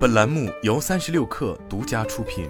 本栏目由三十六氪独家出品。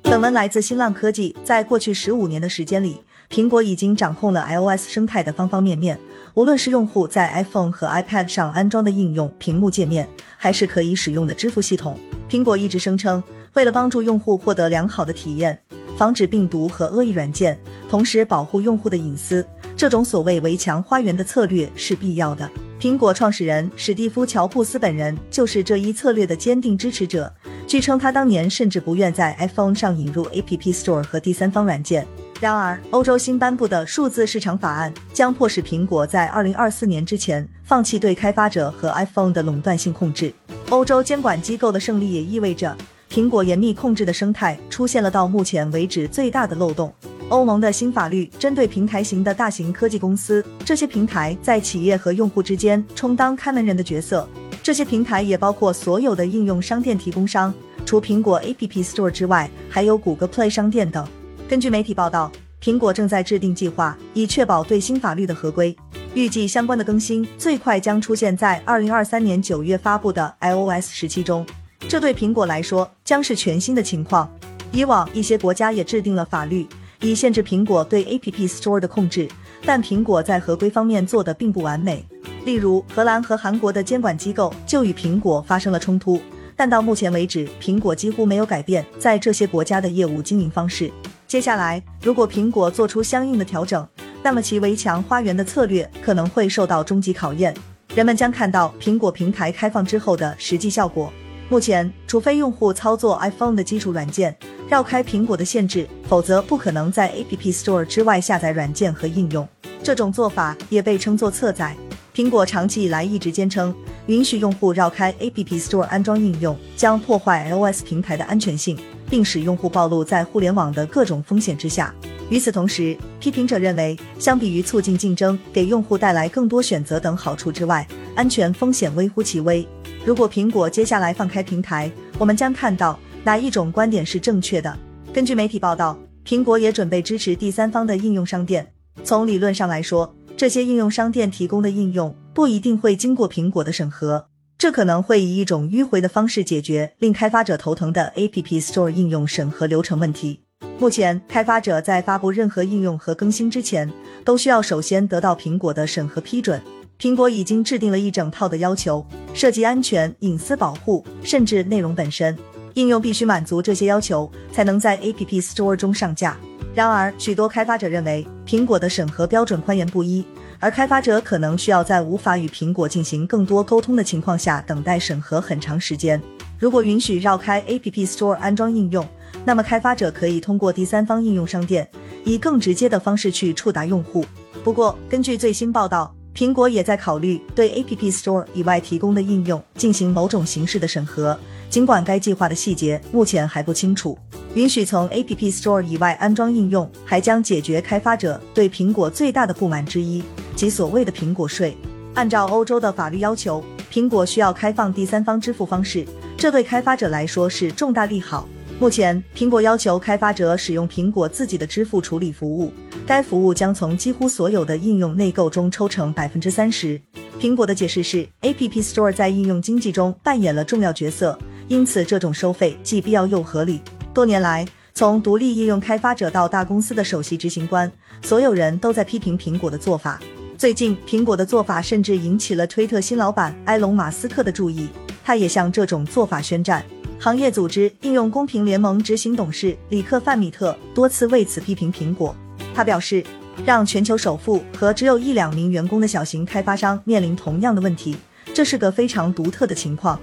本文来自新浪科技。在过去十五年的时间里，苹果已经掌控了 iOS 生态的方方面面。无论是用户在 iPhone 和 iPad 上安装的应用、屏幕界面，还是可以使用的支付系统，苹果一直声称，为了帮助用户获得良好的体验，防止病毒和恶意软件，同时保护用户的隐私，这种所谓围墙花园的策略是必要的。苹果创始人史蒂夫·乔布斯本人就是这一策略的坚定支持者。据称，他当年甚至不愿在 iPhone 上引入 App Store 和第三方软件。然而，欧洲新颁布的数字市场法案将迫使苹果在2024年之前放弃对开发者和 iPhone 的垄断性控制。欧洲监管机构的胜利也意味着苹果严密控制的生态出现了到目前为止最大的漏洞。欧盟的新法律针对平台型的大型科技公司，这些平台在企业和用户之间充当看门人的角色。这些平台也包括所有的应用商店提供商，除苹果 App Store 之外，还有谷歌 Play 商店等。根据媒体报道，苹果正在制定计划，以确保对新法律的合规。预计相关的更新最快将出现在二零二三年九月发布的 iOS 十七中。这对苹果来说将是全新的情况。以往一些国家也制定了法律。以限制苹果对 App Store 的控制，但苹果在合规方面做的并不完美。例如，荷兰和韩国的监管机构就与苹果发生了冲突，但到目前为止，苹果几乎没有改变在这些国家的业务经营方式。接下来，如果苹果做出相应的调整，那么其围墙花园的策略可能会受到终极考验。人们将看到苹果平台开放之后的实际效果。目前，除非用户操作 iPhone 的基础软件。绕开苹果的限制，否则不可能在 App Store 之外下载软件和应用。这种做法也被称作侧载。苹果长期以来一直坚称，允许用户绕开 App Store 安装应用将破坏 iOS 平台的安全性，并使用户暴露在互联网的各种风险之下。与此同时，批评者认为，相比于促进竞争、给用户带来更多选择等好处之外，安全风险微乎其微。如果苹果接下来放开平台，我们将看到。哪一种观点是正确的？根据媒体报道，苹果也准备支持第三方的应用商店。从理论上来说，这些应用商店提供的应用不一定会经过苹果的审核，这可能会以一种迂回的方式解决令开发者头疼的 App Store 应用审核流程问题。目前，开发者在发布任何应用和更新之前，都需要首先得到苹果的审核批准。苹果已经制定了一整套的要求，涉及安全、隐私保护，甚至内容本身。应用必须满足这些要求，才能在 App Store 中上架。然而，许多开发者认为苹果的审核标准宽严不一，而开发者可能需要在无法与苹果进行更多沟通的情况下等待审核很长时间。如果允许绕开 App Store 安装应用，那么开发者可以通过第三方应用商店，以更直接的方式去触达用户。不过，根据最新报道，苹果也在考虑对 App Store 以外提供的应用进行某种形式的审核。尽管该计划的细节目前还不清楚，允许从 App Store 以外安装应用，还将解决开发者对苹果最大的不满之一，即所谓的苹果税。按照欧洲的法律要求，苹果需要开放第三方支付方式，这对开发者来说是重大利好。目前，苹果要求开发者使用苹果自己的支付处理服务，该服务将从几乎所有的应用内购中抽成百分之三十。苹果的解释是，App Store 在应用经济中扮演了重要角色。因此，这种收费既必要又合理。多年来，从独立应用开发者到大公司的首席执行官，所有人都在批评苹果的做法。最近，苹果的做法甚至引起了推特新老板埃隆·马斯克的注意，他也向这种做法宣战。行业组织应用公平联盟执行董事里克·范米特多次为此批评苹果。他表示，让全球首富和只有一两名员工的小型开发商面临同样的问题，这是个非常独特的情况。